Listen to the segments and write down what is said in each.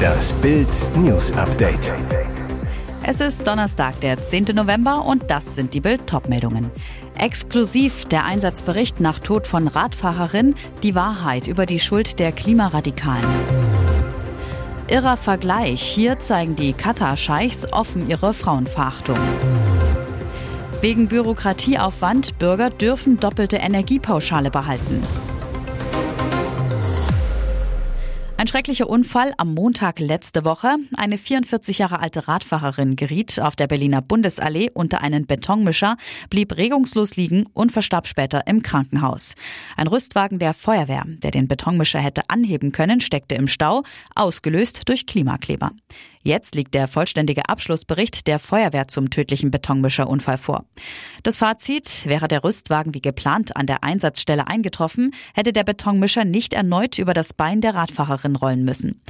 Das Bild News Update. Es ist Donnerstag, der 10. November und das sind die Bild meldungen Exklusiv der Einsatzbericht nach Tod von Radfahrerin, die Wahrheit über die Schuld der Klimaradikalen. Irrer Vergleich, hier zeigen die Katar-Scheichs offen ihre Frauenverachtung. Wegen Bürokratieaufwand, Bürger dürfen doppelte Energiepauschale behalten. Ein schrecklicher Unfall am Montag letzte Woche. Eine 44 Jahre alte Radfahrerin geriet auf der Berliner Bundesallee unter einen Betonmischer, blieb regungslos liegen und verstarb später im Krankenhaus. Ein Rüstwagen der Feuerwehr, der den Betonmischer hätte anheben können, steckte im Stau, ausgelöst durch Klimakleber. Jetzt liegt der vollständige Abschlussbericht der Feuerwehr zum tödlichen Betonmischerunfall vor. Das Fazit, wäre der Rüstwagen wie geplant an der Einsatzstelle eingetroffen, hätte der Betonmischer nicht erneut über das Bein der Radfahrerin rollen müssen.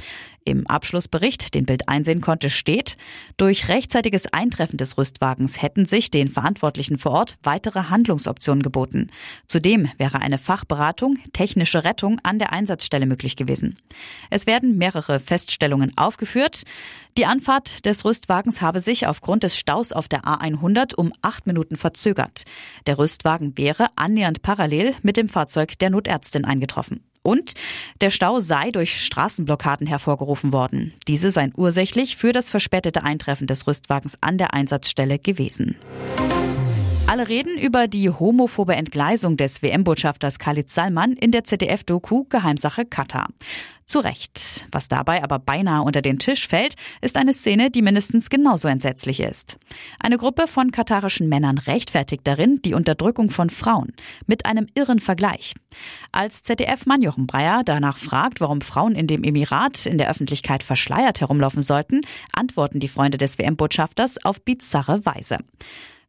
Im Abschlussbericht, den Bild einsehen konnte, steht, durch rechtzeitiges Eintreffen des Rüstwagens hätten sich den Verantwortlichen vor Ort weitere Handlungsoptionen geboten. Zudem wäre eine Fachberatung, technische Rettung an der Einsatzstelle möglich gewesen. Es werden mehrere Feststellungen aufgeführt. Die Anfahrt des Rüstwagens habe sich aufgrund des Staus auf der A100 um acht Minuten verzögert. Der Rüstwagen wäre annähernd parallel mit dem Fahrzeug der Notärztin eingetroffen. Und der Stau sei durch Straßenblockaden hervorgerufen worden. Diese seien ursächlich für das verspätete Eintreffen des Rüstwagens an der Einsatzstelle gewesen. Alle reden über die homophobe Entgleisung des WM-Botschafters Khalid Salman in der ZDF-Doku Geheimsache Katar. Zu Recht. Was dabei aber beinahe unter den Tisch fällt, ist eine Szene, die mindestens genauso entsetzlich ist. Eine Gruppe von katarischen Männern rechtfertigt darin die Unterdrückung von Frauen mit einem irren Vergleich. Als ZDF-Mann Jochen Breyer danach fragt, warum Frauen in dem Emirat in der Öffentlichkeit verschleiert herumlaufen sollten, antworten die Freunde des WM-Botschafters auf bizarre Weise.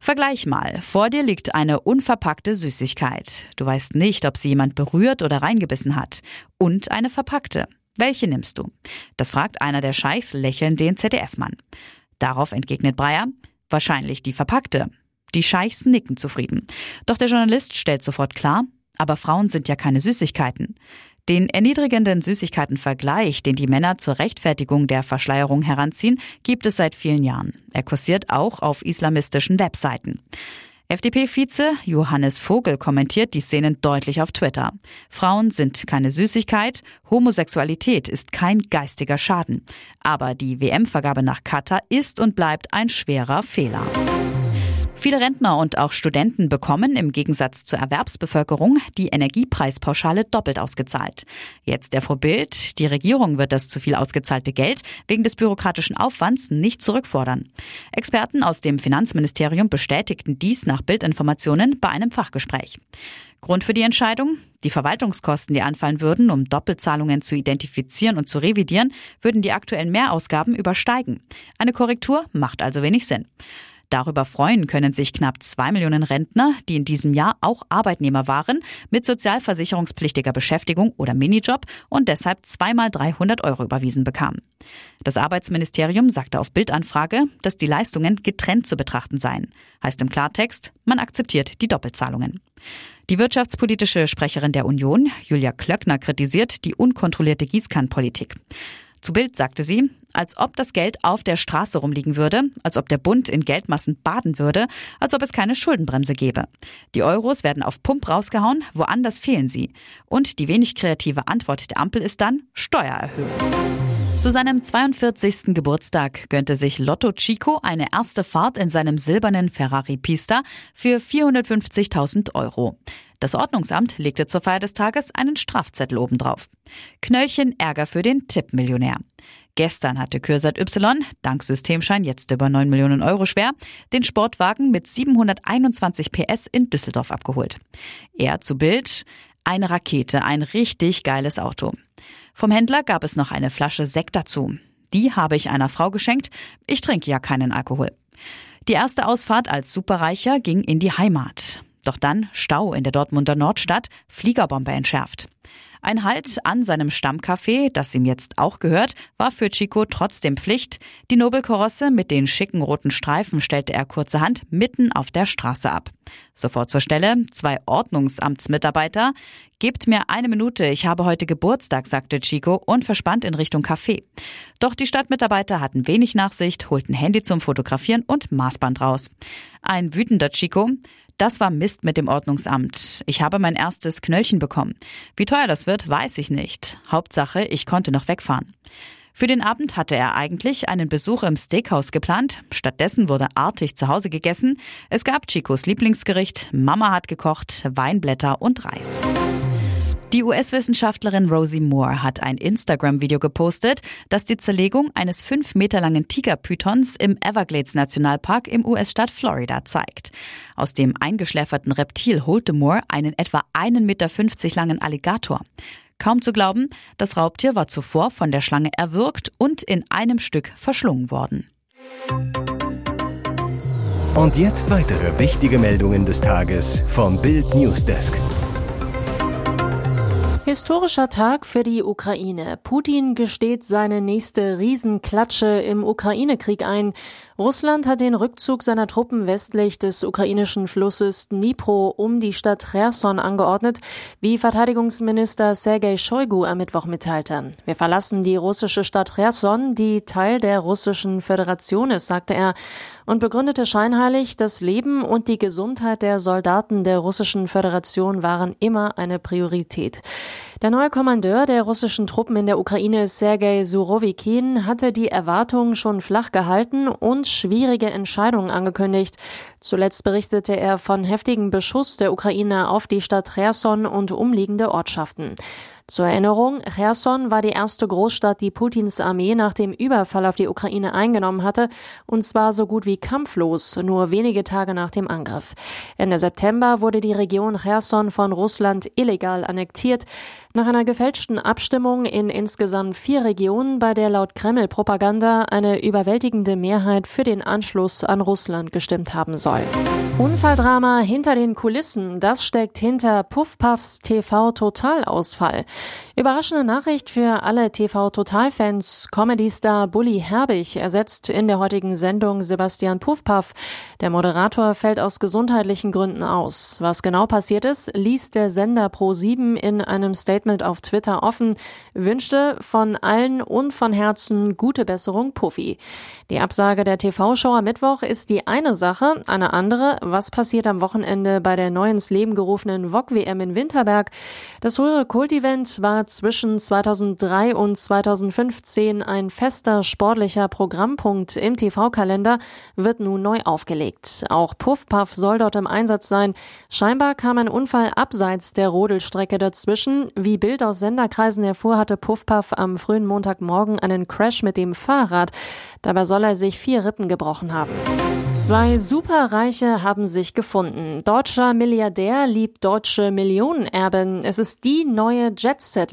Vergleich mal. Vor dir liegt eine unverpackte Süßigkeit. Du weißt nicht, ob sie jemand berührt oder reingebissen hat. Und eine verpackte. Welche nimmst du? Das fragt einer der Scheichs lächelnd den ZDF-Mann. Darauf entgegnet Breyer, wahrscheinlich die verpackte. Die Scheichs nicken zufrieden. Doch der Journalist stellt sofort klar, aber Frauen sind ja keine Süßigkeiten. Den erniedrigenden Süßigkeitenvergleich, den die Männer zur Rechtfertigung der Verschleierung heranziehen, gibt es seit vielen Jahren. Er kursiert auch auf islamistischen Webseiten. FDP-Vize Johannes Vogel kommentiert die Szenen deutlich auf Twitter. Frauen sind keine Süßigkeit, Homosexualität ist kein geistiger Schaden. Aber die WM-Vergabe nach Katar ist und bleibt ein schwerer Fehler. Viele Rentner und auch Studenten bekommen im Gegensatz zur Erwerbsbevölkerung die Energiepreispauschale doppelt ausgezahlt. Jetzt der Vorbild, die Regierung wird das zu viel ausgezahlte Geld wegen des bürokratischen Aufwands nicht zurückfordern. Experten aus dem Finanzministerium bestätigten dies nach Bildinformationen bei einem Fachgespräch. Grund für die Entscheidung? Die Verwaltungskosten, die anfallen würden, um Doppelzahlungen zu identifizieren und zu revidieren, würden die aktuellen Mehrausgaben übersteigen. Eine Korrektur macht also wenig Sinn. Darüber freuen können sich knapp zwei Millionen Rentner, die in diesem Jahr auch Arbeitnehmer waren, mit sozialversicherungspflichtiger Beschäftigung oder Minijob und deshalb zweimal 300 Euro überwiesen bekamen. Das Arbeitsministerium sagte auf Bildanfrage, dass die Leistungen getrennt zu betrachten seien. Heißt im Klartext, man akzeptiert die Doppelzahlungen. Die wirtschaftspolitische Sprecherin der Union, Julia Klöckner, kritisiert die unkontrollierte Gießkannenpolitik. Zu Bild sagte sie, als ob das Geld auf der Straße rumliegen würde, als ob der Bund in Geldmassen baden würde, als ob es keine Schuldenbremse gäbe. Die Euros werden auf Pump rausgehauen, woanders fehlen sie. Und die wenig kreative Antwort der Ampel ist dann Steuererhöhung. Zu seinem 42. Geburtstag gönnte sich Lotto Chico eine erste Fahrt in seinem silbernen Ferrari Pista für 450.000 Euro. Das Ordnungsamt legte zur Feier des Tages einen Strafzettel obendrauf. Knöllchen Ärger für den Tippmillionär. Gestern hatte Kürsat Y, dank Systemschein jetzt über 9 Millionen Euro schwer, den Sportwagen mit 721 PS in Düsseldorf abgeholt. Er zu Bild, eine Rakete, ein richtig geiles Auto. Vom Händler gab es noch eine Flasche Sekt dazu. Die habe ich einer Frau geschenkt. Ich trinke ja keinen Alkohol. Die erste Ausfahrt als Superreicher ging in die Heimat. Doch dann Stau in der Dortmunder Nordstadt, Fliegerbombe entschärft. Ein Halt an seinem Stammcafé, das ihm jetzt auch gehört, war für Chico trotzdem Pflicht. Die Nobelkorosse mit den schicken roten Streifen stellte er kurzerhand mitten auf der Straße ab. Sofort zur Stelle, zwei Ordnungsamtsmitarbeiter. Gebt mir eine Minute, ich habe heute Geburtstag, sagte Chico und verspannt in Richtung Café. Doch die Stadtmitarbeiter hatten wenig Nachsicht, holten Handy zum Fotografieren und Maßband raus. Ein wütender Chico. Das war Mist mit dem Ordnungsamt. Ich habe mein erstes Knöllchen bekommen. Wie teuer das wird, weiß ich nicht. Hauptsache, ich konnte noch wegfahren. Für den Abend hatte er eigentlich einen Besuch im Steakhouse geplant. Stattdessen wurde artig zu Hause gegessen. Es gab Chicos Lieblingsgericht, Mama hat gekocht, Weinblätter und Reis. Die US-Wissenschaftlerin Rosie Moore hat ein Instagram-Video gepostet, das die Zerlegung eines fünf Meter langen Tigerpythons im Everglades Nationalpark im US-Staat Florida zeigt. Aus dem eingeschläferten Reptil holte Moore einen etwa einen Meter fünfzig langen Alligator. Kaum zu glauben, das Raubtier war zuvor von der Schlange erwürgt und in einem Stück verschlungen worden. Und jetzt weitere wichtige Meldungen des Tages vom Bild Newsdesk. Historischer Tag für die Ukraine. Putin gesteht seine nächste Riesenklatsche im Ukraine-Krieg ein. Russland hat den Rückzug seiner Truppen westlich des ukrainischen Flusses Dnipro um die Stadt Cherson angeordnet, wie Verteidigungsminister Sergei Shoigu am Mittwoch mitteilte. Wir verlassen die russische Stadt Cherson, die Teil der russischen Föderation ist, sagte er und begründete scheinheilig, das Leben und die Gesundheit der Soldaten der russischen Föderation waren immer eine Priorität. Der neue Kommandeur der russischen Truppen in der Ukraine, Sergei Surovikin, hatte die Erwartungen schon flach gehalten und schwierige Entscheidungen angekündigt. Zuletzt berichtete er von heftigen Beschuss der Ukraine auf die Stadt Cherson und umliegende Ortschaften. Zur Erinnerung, Cherson war die erste Großstadt, die Putins Armee nach dem Überfall auf die Ukraine eingenommen hatte, und zwar so gut wie kampflos, nur wenige Tage nach dem Angriff. Ende September wurde die Region Cherson von Russland illegal annektiert, nach einer gefälschten Abstimmung in insgesamt vier Regionen, bei der laut Kreml-Propaganda eine überwältigende Mehrheit für den Anschluss an Russland gestimmt haben soll. Unfalldrama hinter den Kulissen, das steckt hinter Puffpuffs TV-Totalausfall. Überraschende Nachricht für alle TV-Total-Fans. Comedy-Star Bully Herbig ersetzt in der heutigen Sendung Sebastian Puffpuff. Der Moderator fällt aus gesundheitlichen Gründen aus. Was genau passiert ist, liest der Sender Pro7 in einem Statement auf Twitter offen, wünschte von allen und von Herzen gute Besserung Puffy. Die Absage der TV-Show am Mittwoch ist die eine Sache, eine andere, was passiert am Wochenende bei der neu ins Leben gerufenen VOG-WM in Winterberg. Das frühere Kultevent war zwischen 2003 und 2015 ein fester sportlicher Programmpunkt im TV-Kalender, wird nun neu aufgelegt. Auch Puffpuff soll dort im Einsatz sein. Scheinbar kam ein Unfall abseits der Rodelstrecke dazwischen. Wie Bild aus Senderkreisen hervor, hatte Puffpuff am frühen Montagmorgen einen Crash mit dem Fahrrad. Dabei soll er sich vier Rippen gebrochen haben. Zwei Superreiche haben sich gefunden. Deutscher Milliardär liebt deutsche Millionenerben. Es ist die neue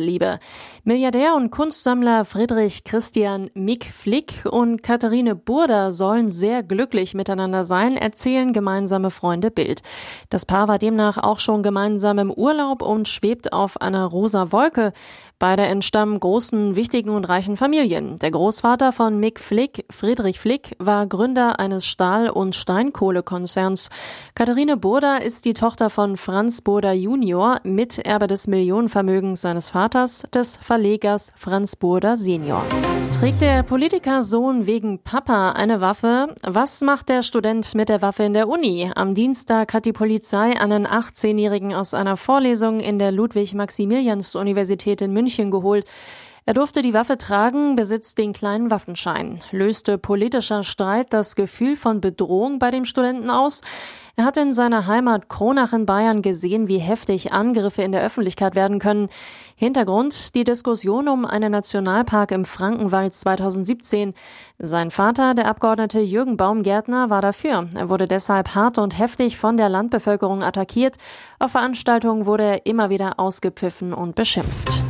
Jet-Set-Liebe. Milliardär und Kunstsammler Friedrich Christian Mick Flick und Katharine Burda sollen sehr glücklich miteinander sein, erzählen gemeinsame Freunde Bild. Das Paar war demnach auch schon gemeinsam im Urlaub und schwebt auf einer rosa Wolke. Beide entstammen großen, wichtigen und reichen Familien. Der Großvater von Mick Flick, Friedrich Flick, war Gründer eines Stahl- und Steinkohlekonzerns. Katharine Burda ist die Tochter von Franz Burda Junior, Miterbe des Millionenvermögens seines Vaters, des Verlegers Franz Burda Senior. Trägt der Politikersohn wegen Papa eine Waffe? Was macht der Student mit der Waffe in der Uni? Am Dienstag hat die Polizei einen 18-Jährigen aus einer Vorlesung in der Ludwig-Maximilians-Universität in München geholt. Er durfte die Waffe tragen, besitzt den kleinen Waffenschein. Löste politischer Streit das Gefühl von Bedrohung bei dem Studenten aus? Er hat in seiner Heimat Kronach in Bayern gesehen, wie heftig Angriffe in der Öffentlichkeit werden können. Hintergrund die Diskussion um einen Nationalpark im Frankenwald 2017. Sein Vater, der Abgeordnete Jürgen Baumgärtner, war dafür. Er wurde deshalb hart und heftig von der Landbevölkerung attackiert. Auf Veranstaltungen wurde er immer wieder ausgepfiffen und beschimpft.